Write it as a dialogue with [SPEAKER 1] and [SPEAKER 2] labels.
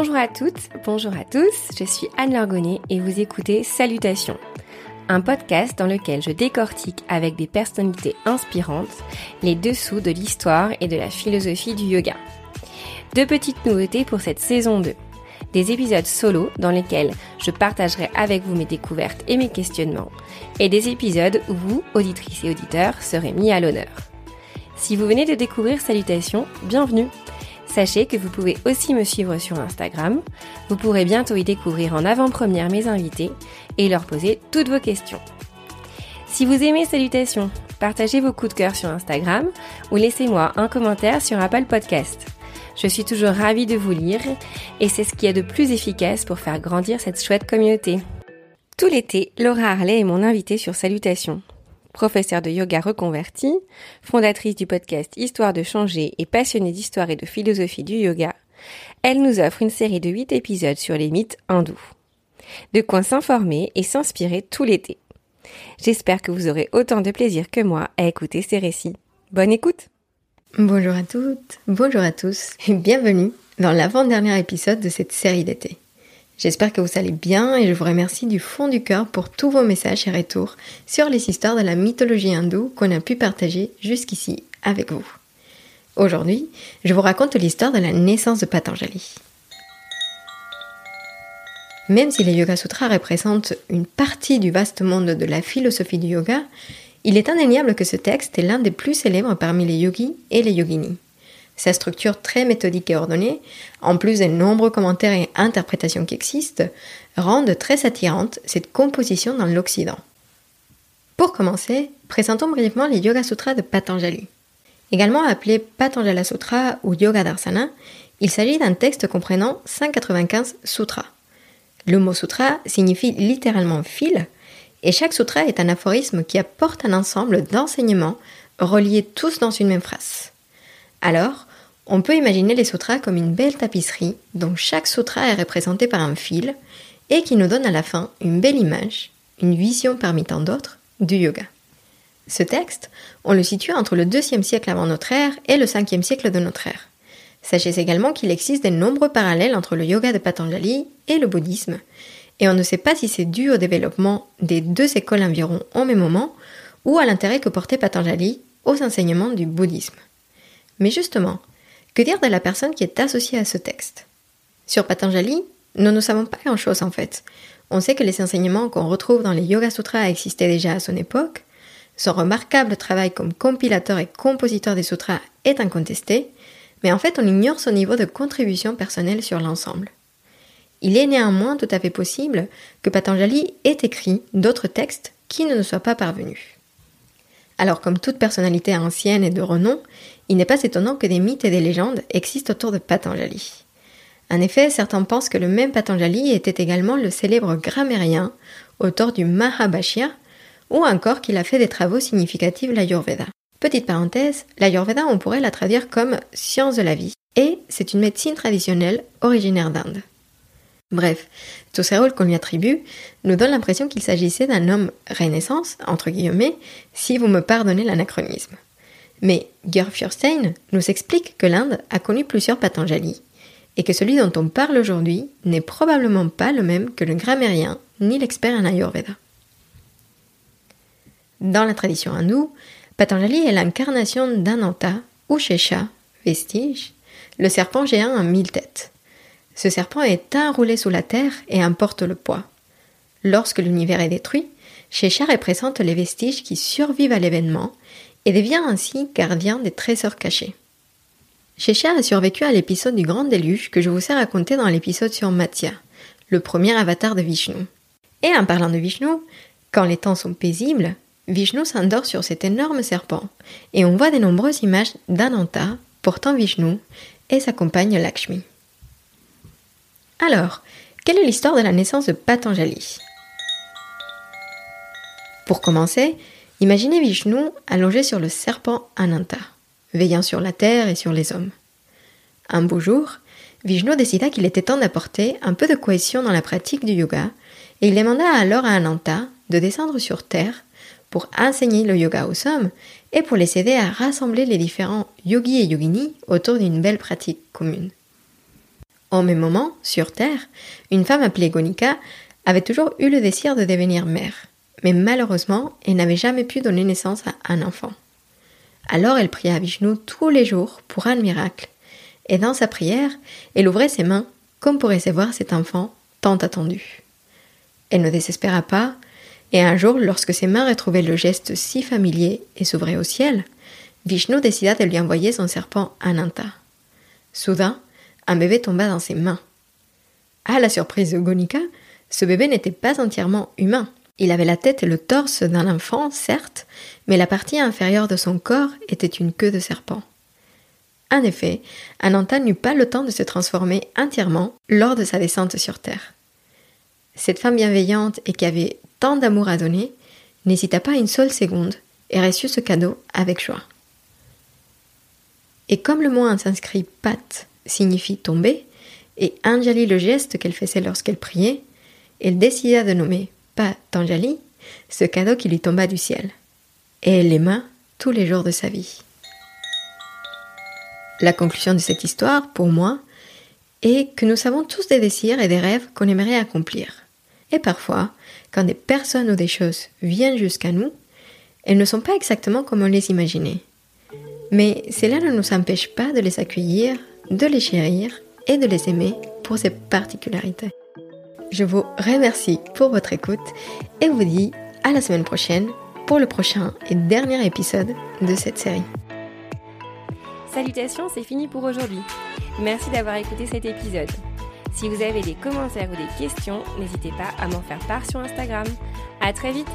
[SPEAKER 1] Bonjour à toutes, bonjour à tous, je suis Anne Lorgonnet et vous écoutez Salutations, un podcast dans lequel je décortique avec des personnalités inspirantes les dessous de l'histoire et de la philosophie du yoga. Deux petites nouveautés pour cette saison 2. Des épisodes solo dans lesquels je partagerai avec vous mes découvertes et mes questionnements, et des épisodes où vous, auditrices et auditeurs, serez mis à l'honneur. Si vous venez de découvrir Salutations, bienvenue Sachez que vous pouvez aussi me suivre sur Instagram. Vous pourrez bientôt y découvrir en avant-première mes invités et leur poser toutes vos questions. Si vous aimez Salutations, partagez vos coups de cœur sur Instagram ou laissez-moi un commentaire sur Apple Podcast. Je suis toujours ravie de vous lire et c'est ce qui est de plus efficace pour faire grandir cette chouette communauté. Tout l'été, Laura Harley est mon invitée sur Salutations professeure de yoga reconvertie, fondatrice du podcast Histoire de changer et passionnée d'histoire et de philosophie du yoga, elle nous offre une série de 8 épisodes sur les mythes hindous. De quoi s'informer et s'inspirer tout l'été. J'espère que vous aurez autant de plaisir que moi à écouter ces récits. Bonne écoute
[SPEAKER 2] Bonjour à toutes, bonjour à tous et bienvenue dans l'avant-dernier épisode de cette série d'été. J'espère que vous allez bien et je vous remercie du fond du cœur pour tous vos messages et retours sur les histoires de la mythologie hindoue qu'on a pu partager jusqu'ici avec vous. Aujourd'hui, je vous raconte l'histoire de la naissance de Patanjali. Même si les Yoga Sutras représentent une partie du vaste monde de la philosophie du yoga, il est indéniable que ce texte est l'un des plus célèbres parmi les yogis et les yoginis. Sa structure très méthodique et ordonnée, en plus des nombreux commentaires et interprétations qui existent, rendent très attirante cette composition dans l'Occident. Pour commencer, présentons brièvement les Yoga Sutras de Patanjali. Également appelé Patanjala Sutra ou Yoga Darsana, il s'agit d'un texte comprenant 195 sutras. Le mot sutra signifie littéralement fil, et chaque sutra est un aphorisme qui apporte un ensemble d'enseignements reliés tous dans une même phrase. Alors, on peut imaginer les sutras comme une belle tapisserie dont chaque sutra est représenté par un fil et qui nous donne à la fin une belle image, une vision parmi tant d'autres du yoga. Ce texte, on le situe entre le 2e siècle avant notre ère et le 5e siècle de notre ère. Sachez également qu'il existe de nombreux parallèles entre le yoga de Patanjali et le bouddhisme, et on ne sait pas si c'est dû au développement des deux écoles environ au même moment ou à l'intérêt que portait Patanjali aux enseignements du bouddhisme. Mais justement, que dire de la personne qui est associée à ce texte? Sur Patanjali, nous ne savons pas grand-chose en fait. On sait que les enseignements qu'on retrouve dans les Yoga Sutras existaient déjà à son époque, son remarquable travail comme compilateur et compositeur des sutras est incontesté, mais en fait on ignore son niveau de contribution personnelle sur l'ensemble. Il est néanmoins tout à fait possible que Patanjali ait écrit d'autres textes qui ne nous soient pas parvenus. Alors comme toute personnalité ancienne et de renom, il n'est pas étonnant que des mythes et des légendes existent autour de Patanjali. En effet, certains pensent que le même Patanjali était également le célèbre grammairien, auteur du Mahabhashya, ou encore qu'il a fait des travaux significatifs l'Ayurveda. Petite parenthèse, l'Ayurveda on pourrait la traduire comme science de la vie, et c'est une médecine traditionnelle originaire d'Inde. Bref, tous ces rôles qu'on lui attribue nous donnent l'impression qu'il s'agissait d'un homme renaissance, entre guillemets, si vous me pardonnez l'anachronisme. Mais Fürstein nous explique que l'Inde a connu plusieurs Patanjali et que celui dont on parle aujourd'hui n'est probablement pas le même que le grammairien ni l'expert en Ayurveda. Dans la tradition hindoue, Patanjali est l'incarnation d'Ananta ou Shesha, vestige, le serpent géant à mille têtes. Ce serpent est enroulé sous la terre et importe le poids. Lorsque l'univers est détruit, Shesha représente les vestiges qui survivent à l'événement et devient ainsi gardien des trésors cachés. Shesha a survécu à l'épisode du Grand Déluge que je vous ai raconté dans l'épisode sur Mathya, le premier avatar de Vishnu. Et en parlant de Vishnu, quand les temps sont paisibles, Vishnu s'endort sur cet énorme serpent, et on voit de nombreuses images d'Ananta portant Vishnu et sa compagne Lakshmi. Alors, quelle est l'histoire de la naissance de Patanjali? Pour commencer, Imaginez Vishnu allongé sur le serpent Ananta, veillant sur la terre et sur les hommes. Un beau jour, Vishnu décida qu'il était temps d'apporter un peu de cohésion dans la pratique du yoga, et il demanda alors à Ananta de descendre sur terre pour enseigner le yoga aux hommes et pour les aider à rassembler les différents yogis et yoginis autour d'une belle pratique commune. Au même moment, sur Terre, une femme appelée Gonika avait toujours eu le désir de devenir mère, mais malheureusement, elle n'avait jamais pu donner naissance à un enfant. Alors elle priait à Vishnu tous les jours pour un miracle, et dans sa prière, elle ouvrait ses mains comme pour recevoir cet enfant tant attendu. Elle ne désespéra pas, et un jour, lorsque ses mains retrouvaient le geste si familier et s'ouvraient au ciel, Vishnu décida de lui envoyer son serpent Ananta. Soudain, un bébé tomba dans ses mains. À la surprise de Gonika, ce bébé n'était pas entièrement humain. Il avait la tête et le torse d'un enfant, certes, mais la partie inférieure de son corps était une queue de serpent. En effet, Ananta n'eut pas le temps de se transformer entièrement lors de sa descente sur Terre. Cette femme bienveillante et qui avait tant d'amour à donner n'hésita pas une seule seconde et reçut ce cadeau avec joie. Et comme le mot en sanskrit pat signifie tomber, et Anjali le geste qu'elle faisait lorsqu'elle priait, elle décida de nommer Patanjali ce cadeau qui lui tomba du ciel. Et elle l'aima tous les jours de sa vie. La conclusion de cette histoire, pour moi, est que nous avons tous des désirs et des rêves qu'on aimerait accomplir. Et parfois, quand des personnes ou des choses viennent jusqu'à nous, elles ne sont pas exactement comme on les imaginait. Mais cela ne nous empêche pas de les accueillir, de les chérir et de les aimer pour ses particularités. Je vous remercie pour votre écoute et vous dis à la semaine prochaine pour le prochain et dernier épisode de cette série.
[SPEAKER 1] Salutations, c'est fini pour aujourd'hui. Merci d'avoir écouté cet épisode. Si vous avez des commentaires ou des questions, n'hésitez pas à m'en faire part sur Instagram. À très vite